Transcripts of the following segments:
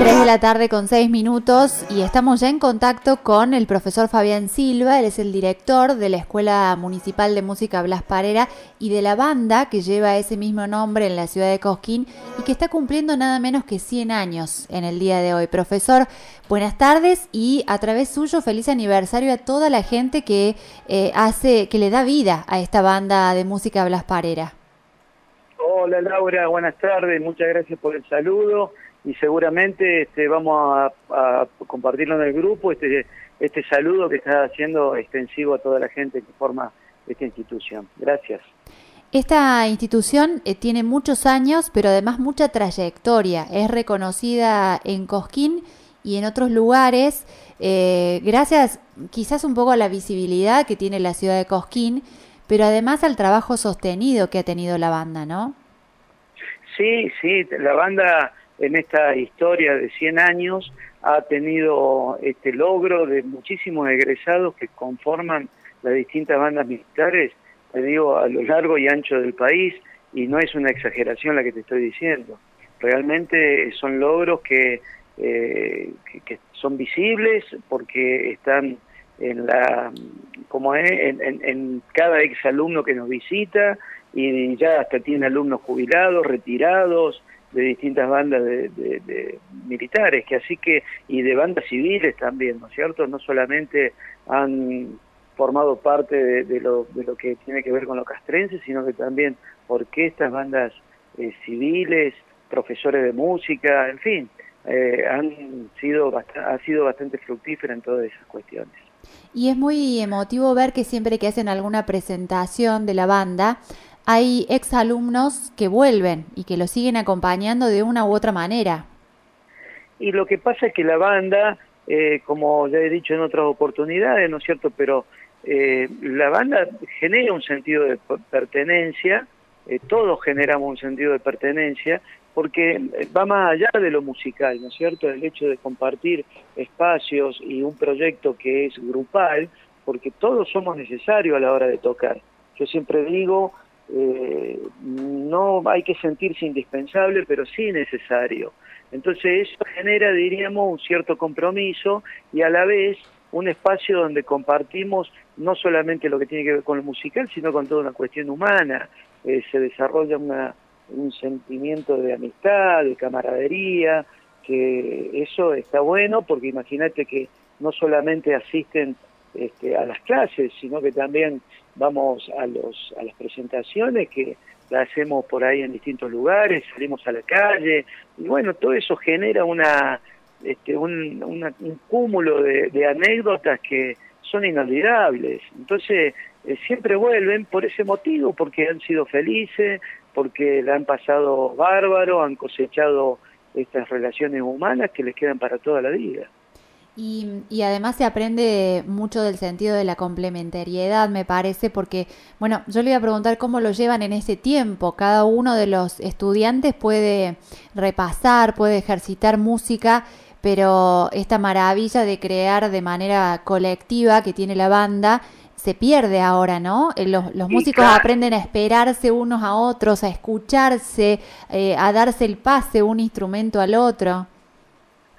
3 de la tarde con 6 minutos y estamos ya en contacto con el profesor Fabián Silva, él es el director de la Escuela Municipal de Música Blas Parera y de la banda que lleva ese mismo nombre en la ciudad de Cosquín y que está cumpliendo nada menos que 100 años en el día de hoy. Profesor, buenas tardes y a través suyo feliz aniversario a toda la gente que eh, hace, que le da vida a esta banda de música Blas Parera. Hola Laura, buenas tardes, muchas gracias por el saludo y seguramente este, vamos a, compartirlo en el grupo, este, este saludo que está haciendo extensivo a toda la gente que forma esta institución. Gracias. Esta institución eh, tiene muchos años, pero además mucha trayectoria. Es reconocida en Cosquín y en otros lugares, eh, gracias quizás un poco a la visibilidad que tiene la ciudad de Cosquín, pero además al trabajo sostenido que ha tenido la banda, ¿no? Sí, sí, la banda en esta historia de 100 años ha tenido este logro de muchísimos egresados que conforman las distintas bandas militares, te digo, a lo largo y ancho del país, y no es una exageración la que te estoy diciendo. Realmente son logros que, eh, que, son visibles porque están en la como es en, en, en cada exalumno que nos visita y ya hasta tiene alumnos jubilados, retirados, de distintas bandas de, militares, que así que, y de bandas civiles también, ¿no es cierto? No solamente han formado parte de, lo, de lo que tiene que ver con los castrenses, sino que también orquestas, bandas eh, civiles, profesores de música, en fin, eh, han sido ha sido bastante fructífera en todas esas cuestiones. Y es muy emotivo ver que siempre que hacen alguna presentación de la banda, hay exalumnos que vuelven y que lo siguen acompañando de una u otra manera. Y lo que pasa es que la banda, eh, como ya he dicho en otras oportunidades, ¿no es cierto? Pero eh, la banda genera un sentido de pertenencia, eh, todos generamos un sentido de pertenencia, porque va más allá de lo musical, ¿no es cierto? El hecho de compartir espacios y un proyecto que es grupal, porque todos somos necesarios a la hora de tocar. Yo siempre digo, eh, no hay que sentirse indispensable, pero sí necesario. Entonces eso genera, diríamos, un cierto compromiso y a la vez un espacio donde compartimos no solamente lo que tiene que ver con lo musical, sino con toda una cuestión humana. Eh, se desarrolla un sentimiento de amistad, de camaradería, que eso está bueno porque imagínate que no solamente asisten este, a las clases, sino que también vamos a, los, a las presentaciones que la hacemos por ahí en distintos lugares, salimos a la calle, y bueno, todo eso genera una, este, un, un cúmulo de, anécdotas que son inolvidables. Entonces, eh, siempre vuelven por ese motivo, porque han sido felices, porque la han pasado bárbaro, han cosechado estas relaciones humanas que les quedan para toda la vida. Y, además se aprende mucho del sentido de la complementariedad, me parece, porque, bueno, yo le iba a preguntar cómo lo llevan en ese tiempo. Cada uno de los estudiantes puede repasar, puede ejercitar música, pero esta maravilla de crear de manera colectiva que tiene la banda se pierde ahora, ¿no? Eh, los, los músicos aprenden a esperarse unos a otros, a escucharse, eh, a darse el pase un instrumento al otro.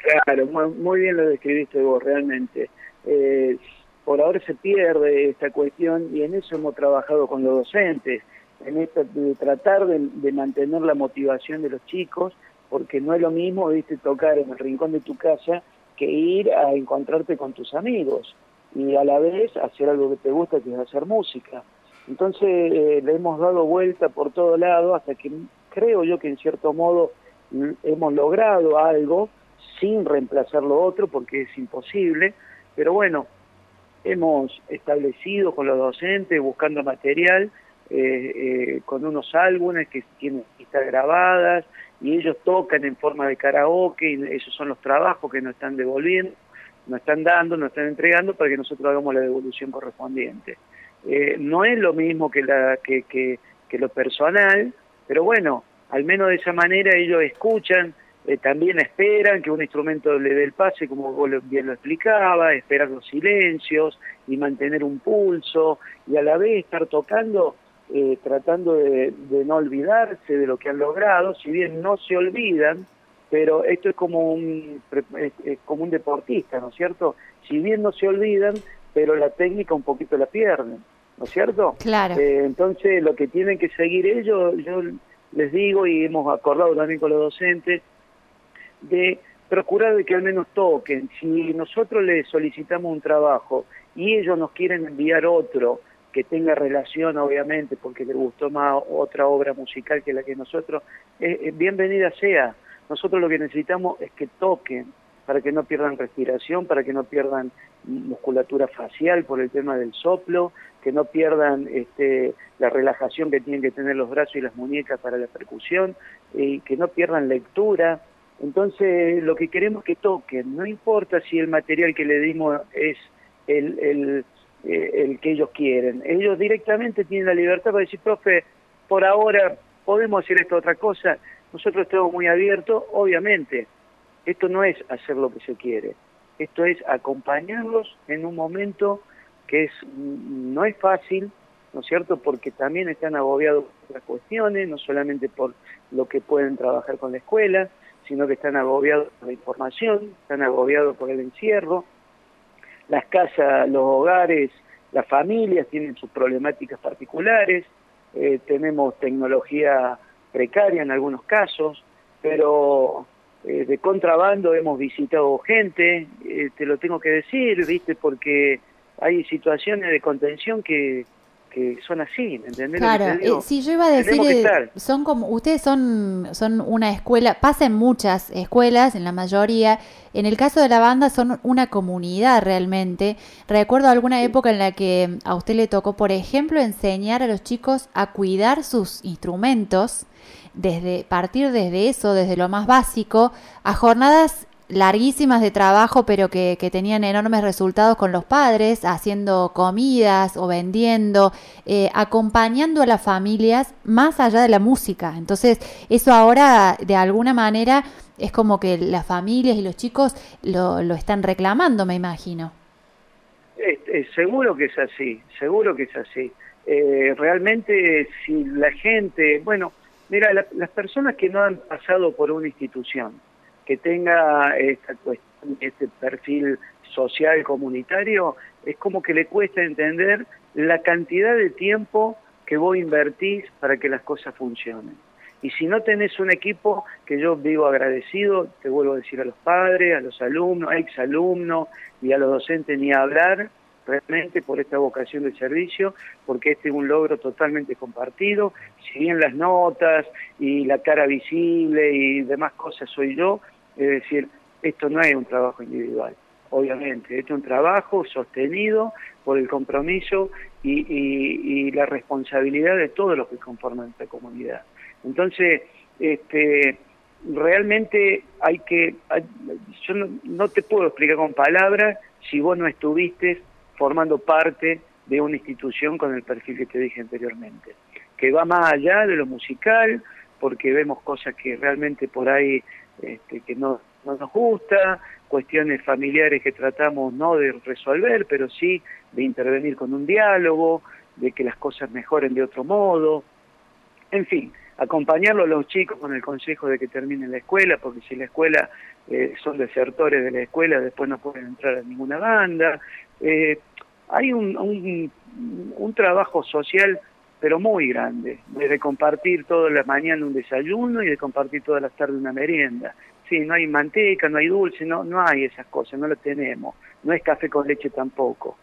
Claro, muy, bien lo describiste vos, realmente. Eh, por ahora se pierde esta cuestión y en eso hemos trabajado con los docentes, en esto de tratar de, mantener la motivación de los chicos, porque no es lo mismo, viste, tocar en el rincón de tu casa que ir a encontrarte con tus amigos y a la vez hacer algo que te gusta, que es hacer música. Entonces eh, le hemos dado vuelta por todo lado hasta que creo yo que en cierto modo hemos logrado algo sin reemplazar lo otro porque es imposible, pero bueno, hemos establecido con los docentes, buscando material, eh, eh, con unos álbumes que tienen pistas grabadas y ellos tocan en forma de karaoke y esos son los trabajos que nos están devolviendo, nos están dando, nos están entregando para que nosotros hagamos la devolución correspondiente. Eh, no es lo mismo que, la, que, que, que lo personal, pero bueno, al menos de esa manera ellos escuchan, eh, también esperan que un instrumento le dé el pase, como vos bien lo explicaba, esperar los silencios y mantener un pulso y a la vez estar tocando, eh, tratando de, no olvidarse de lo que han logrado, si bien no se olvidan, pero esto es como un, como un deportista, ¿no es cierto? Si bien no se olvidan, pero la técnica un poquito la pierden, ¿no es cierto? Claro. Eh, entonces, lo que tienen que seguir ellos, yo les digo y hemos acordado también con los docentes, de procurar de que al menos toquen. Si nosotros les solicitamos un trabajo y ellos nos quieren enviar otro que tenga relación, obviamente, porque les gustó más otra obra musical que la que nosotros, eh, eh, bienvenida sea. Nosotros lo que necesitamos es que toquen para que no pierdan respiración, para que no pierdan musculatura facial por el tema del soplo, que no pierdan este, la relajación que tienen que tener los brazos y las muñecas para la percusión, y que no pierdan lectura. Entonces, lo que queremos que toquen, no importa si el material que le dimos es el, eh, que ellos quieren. Ellos directamente tienen la libertad para decir, profe, por ahora podemos hacer esta otra cosa. Nosotros estamos muy abiertos, obviamente. Esto no es hacer lo que se quiere. Esto es acompañarlos en un momento que es no es fácil, ¿no es cierto? Porque también están agobiados por otras cuestiones, no solamente por lo que pueden trabajar con la escuela, sino que están agobiados por la información, están agobiados por el encierro. Las casas, los hogares, las familias tienen sus problemáticas particulares, eh, tenemos tecnología precaria en algunos casos, pero eh, de contrabando hemos visitado gente, eh, te lo tengo que decir, viste, porque hay situaciones de contención que, que son así, ¿me entendés? Claro, eh, sí, yo iba a decir, son como, ustedes son, son una escuela, pasa en muchas escuelas, en la mayoría, en el caso de la banda son una comunidad realmente. Recuerdo alguna época en la que a usted le tocó, por ejemplo, enseñar a los chicos a cuidar sus instrumentos, desde partir desde eso, desde lo más básico, a jornadas larguísimas de trabajo, pero que, que, tenían enormes resultados con los padres, haciendo comidas o vendiendo, eh, acompañando a las familias más allá de la música. Entonces, eso ahora, de alguna manera, es como que las familias y los chicos lo, lo están reclamando, me imagino. seguro que es así, seguro que es así. Eh, realmente, si la gente, bueno, mira, las personas que no han pasado por una institución, que tenga esta cuestión, este perfil social comunitario, es como que le cuesta entender la cantidad de tiempo que vos invertís para que las cosas funcionen. Y si no tenés un equipo, que yo digo agradecido, te vuelvo a decir a los padres, a los alumnos, a exalumnos y a los docentes ni hablar, realmente por esta vocación de servicio, porque este es un logro totalmente compartido, si bien las notas y la cara visible y demás cosas soy yo, es decir, esto no es un trabajo individual, obviamente, esto es un trabajo sostenido por el compromiso y, y, la responsabilidad de todos los que conforman esta comunidad. Entonces, este, realmente hay que, yo no, no te puedo explicar con palabras si vos no estuviste formando parte de una institución con el perfil que te dije anteriormente, que va más allá de lo musical, porque vemos cosas que realmente por ahí este, que no, no nos gusta, cuestiones familiares que tratamos no de resolver, pero sí de intervenir con un diálogo, de que las cosas mejoren de otro modo, en fin, acompañarlo a los chicos con el consejo de que terminen la escuela, porque si la escuela eh, son desertores de la escuela, después no pueden entrar a ninguna banda. Eh, hay un, un, trabajo social pero muy grande, de compartir todas las mañanas un desayuno y de compartir todas las tardes una merienda. Sí, no hay manteca, no hay dulce, no, no hay esas cosas, no las tenemos. No es café con leche tampoco.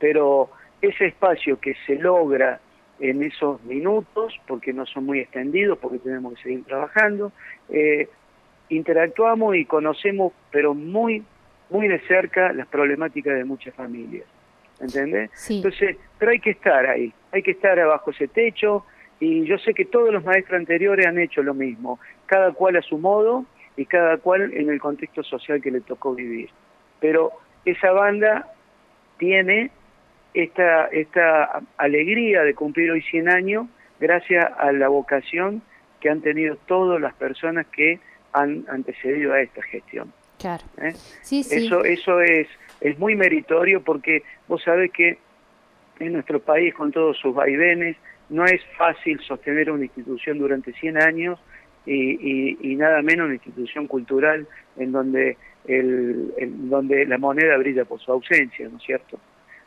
Pero ese espacio que se logra en esos minutos, porque no son muy extendidos, porque tenemos que seguir trabajando, eh, interactuamos y conocemos, pero muy, muy de cerca, las problemáticas de muchas familias. ¿Entendés? Entonces, pero hay que estar ahí, hay que estar abajo ese techo y yo sé que todos los maestros anteriores han hecho lo mismo, cada cual a su modo y cada cual en el contexto social que le tocó vivir. Pero esa banda tiene esta, esta alegría de cumplir hoy 100 años gracias a la vocación que han tenido todas las personas que han antecedido a esta gestión. Claro. ¿Eh? Eso, eso es es muy meritorio porque vos sabés que en nuestro país, con todos sus vaivenes, no es fácil sostener una institución durante 100 años y, nada menos una institución cultural en donde, el, donde la moneda brilla por su ausencia, ¿no es cierto?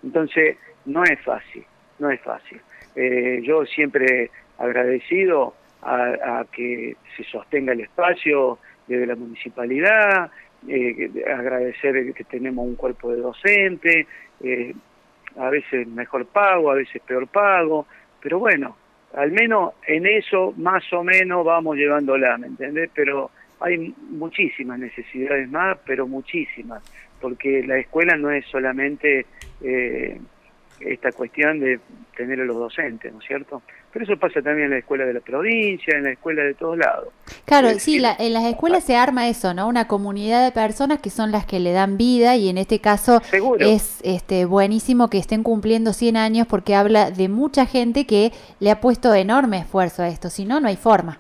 Entonces, no es fácil, no es fácil. Eh, yo siempre agradecido a, que se sostenga el espacio desde la municipalidad, eh, agradecer que tenemos un cuerpo de docente, eh, a veces mejor pago, a veces peor pago, pero bueno, al menos en eso más o menos vamos llevándola, ¿me entendés? Pero hay muchísimas necesidades más, pero muchísimas, porque la escuela no es solamente eh, esta cuestión de tener a los docentes, ¿no es cierto? Pero eso pasa también en la escuela de la provincia, en la escuela de todos lados. Claro, sí, en las escuelas se arma eso, ¿no? Una comunidad de personas que son las que le dan vida y en este caso es este buenísimo que estén cumpliendo 100 años porque habla de mucha gente que le ha puesto enorme esfuerzo a esto, si no, no hay forma.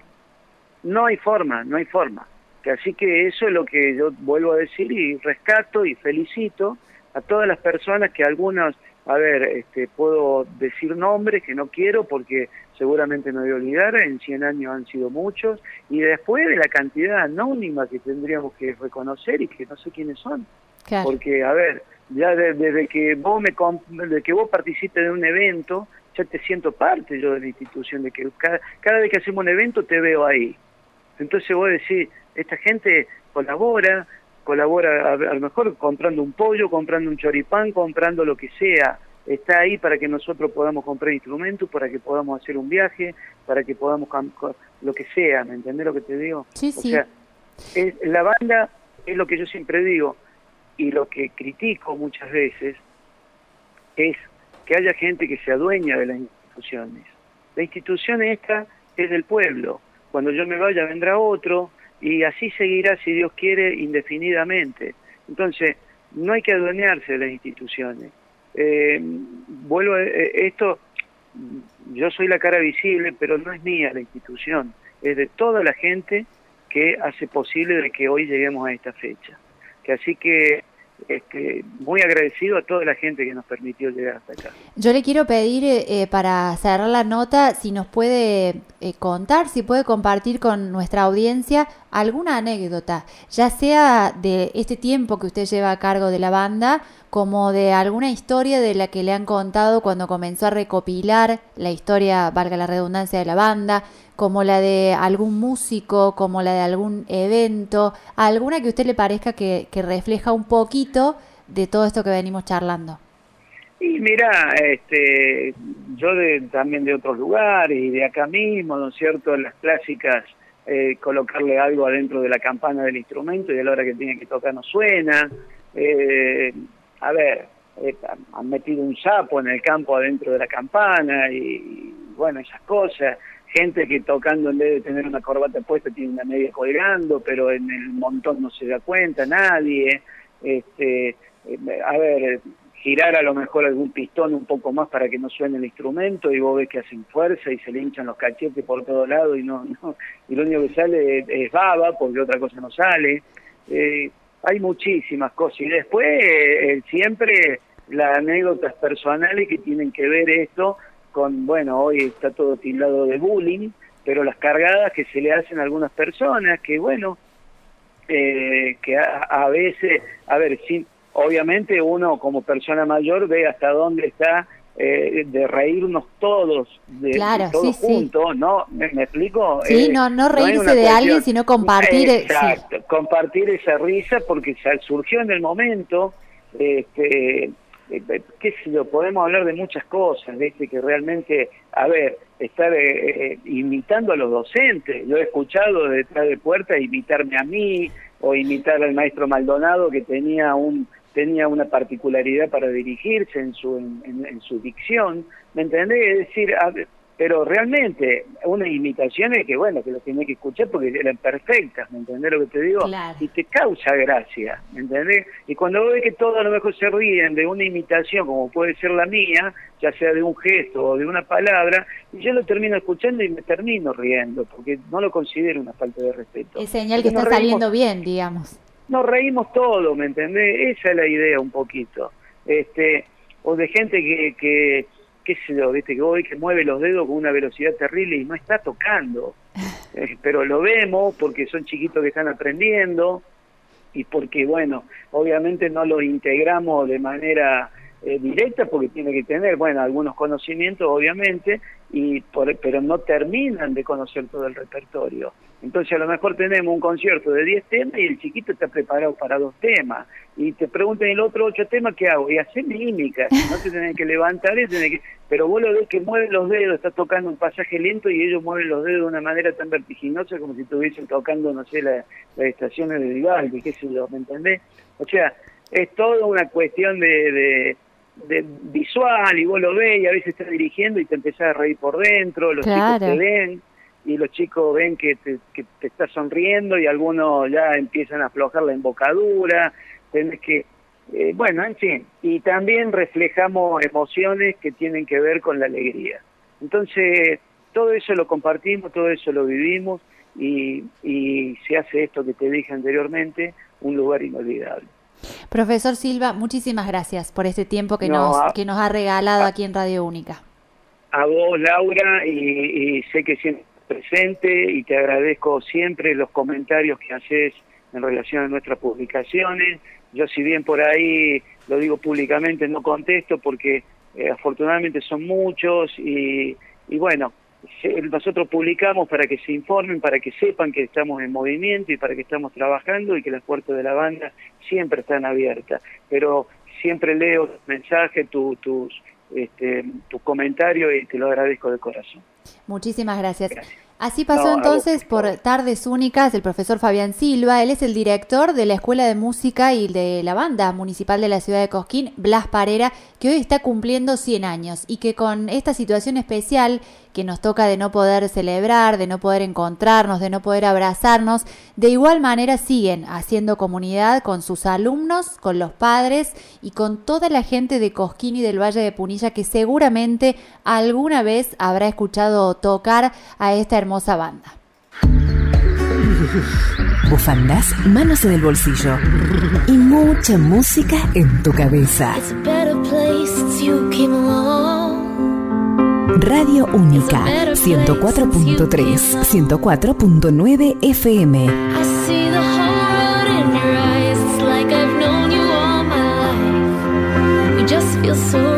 No hay forma, no hay forma. Así que eso es lo que yo vuelvo a decir y rescato y felicito a todas las personas que algunas a ver, este, puedo decir nombres que no quiero porque seguramente me voy a olvidar, en 100 años han sido muchos, y después de la cantidad anónima que tendríamos que reconocer y que no sé quiénes son. Porque, a ver, ya desde que vos me desde que vos participes de un evento, ya te siento parte yo de la institución, de que cada, cada vez que hacemos un evento te veo ahí. Entonces vos decís, esta gente colabora, colabora a, lo mejor comprando un pollo, comprando un choripán, comprando lo que sea. Está ahí para que nosotros podamos comprar instrumentos, para que podamos hacer un viaje, para que podamos lo que sea, ¿me entendés lo que te digo? Sí, sí. O sea, la banda es lo que yo siempre digo y lo que critico muchas veces es que haya gente que se adueña de las instituciones. La institución esta es del pueblo. Cuando yo me vaya vendrá otro, y así seguirá, si Dios quiere, indefinidamente. Entonces, no hay que adueñarse de las instituciones. Eh, vuelvo a eh, esto, yo soy la cara visible, pero no es mía la institución, es de toda la gente que hace posible de que hoy lleguemos a esta fecha. Que así que este, muy agradecido a toda la gente que nos permitió llegar hasta acá. Yo le quiero pedir eh, para cerrar la nota si nos puede eh, contar, si puede compartir con nuestra audiencia alguna anécdota, ya sea de este tiempo que usted lleva a cargo de la banda, como de alguna historia de la que le han contado cuando comenzó a recopilar la historia, valga la redundancia, de la banda, como la de algún músico, como la de algún evento, alguna que a usted le parezca que, refleja un poquito de todo esto que venimos charlando. Y mira, este, yo de, también de otros lugares y de acá mismo, ¿no es cierto? Las clásicas, eh, colocarle algo adentro de la campana del instrumento y a la hora que tiene que tocar no suena. Eh, a ver, eh, han metido un sapo en el campo adentro de la campana y bueno, esas cosas gente que tocando en vez de tener una corbata puesta tiene una media colgando, pero en el montón no se da cuenta nadie. Este, eh, a ver, girar a lo mejor algún pistón un poco más para que no suene el instrumento y vos ves que hacen fuerza y se le hinchan los cachetes por todos lados y no, no y lo único que sale es, baba porque otra cosa no sale. Eh, hay muchísimas cosas y después eh, siempre las anécdotas personales que tienen que ver esto con, bueno, hoy está todo tildado de bullying, pero las cargadas que se le hacen a algunas personas, que bueno, eh, que a, veces, a ver, sí, obviamente uno como persona mayor ve hasta dónde está eh, de reírnos todos, de, todos juntos, ¿no? ¿Me, explico? Sí, eh, no, no reírse de alguien, sino compartir. Exacto, compartir esa risa porque surgió en el momento, este eh, qué sé yo, podemos hablar de muchas cosas, ¿viste? que realmente, a ver, estar eh, imitando a los docentes, yo he escuchado detrás de puertas imitarme a mí o imitar al maestro Maldonado que tenía un tenía una particularidad para dirigirse en su en, su dicción, ¿me entendés? Es decir, a, pero realmente unas imitaciones que bueno que lo tenés que escuchar porque eran perfectas ¿me entendés lo que te digo? y te causa gracia ¿me entendés? y cuando ves que todos a lo mejor se ríen de una imitación como puede ser la mía ya sea de un gesto o de una palabra y yo lo termino escuchando y me termino riendo porque no lo considero una falta de respeto es señal que está saliendo bien digamos nos reímos todos ¿me entendés? esa es la idea un poquito este o de gente que, que qué sé yo, viste, que hoy que mueve los dedos con una velocidad terrible y no está tocando. eh, pero lo vemos porque son chiquitos que están aprendiendo y porque, bueno, obviamente no los integramos de manera eh, directa porque tiene que tener, bueno, algunos conocimientos, obviamente, y por, pero no terminan de conocer todo el repertorio. Entonces a lo mejor tenemos un concierto de 10 temas y el chiquito está preparado para dos temas. Y te preguntan el otro ocho temas, ¿qué hago? Y hacer mímica, no te tenés que levantar, tenés que... pero vos lo ves que mueven los dedos, está tocando un pasaje lento y ellos mueven los dedos de una manera tan vertiginosa como si estuviesen tocando, no sé, las estaciones de Vivaldi, qué sé yo, ¿me entendés? O sea, es toda una cuestión de de visual y vos lo ves y a veces estás dirigiendo y te empezás a reír por dentro, los chicos te ven y los chicos ven que te, que te estás sonriendo y algunos ya empiezan a aflojar la embocadura, tenés que, eh, bueno, en fin, y también reflejamos emociones que tienen que ver con la alegría. Entonces, todo eso lo compartimos, todo eso lo vivimos y, y se hace esto que te dije anteriormente, un lugar inolvidable. Profesor Silva, muchísimas gracias por este tiempo que, nos, que nos ha regalado aquí en Radio Única. A vos, Laura, y, sé que siempre presente y te agradezco siempre los comentarios que haces en relación a nuestras publicaciones. Yo si bien por ahí lo digo públicamente no contesto porque eh, afortunadamente son muchos y, y bueno, nosotros publicamos para que se informen, para que sepan que estamos en movimiento y para que estamos trabajando y que las puertas de la banda siempre están abiertas. Pero siempre leo tus mensajes, tu, tus, este, tus comentarios y te lo agradezco de corazón. Muchísimas gracias. Así pasó entonces por Tardes Únicas el profesor Fabián Silva. Él es el director de la Escuela de Música y de la Banda Municipal de la Ciudad de Cosquín, Blas Parera, que hoy está cumpliendo 100 años y que con esta situación especial que nos toca de no poder celebrar, de no poder encontrarnos, de no poder abrazarnos, de igual manera siguen haciendo comunidad con sus alumnos, con los padres y con toda la gente de Cosquín y del Valle de Punilla que seguramente alguna vez habrá escuchado tocar a esta hermosa banda. Bufandas, manos en el bolsillo y mucha música en tu cabeza. Radio Única 104.3, 104.9 FM. just feel so.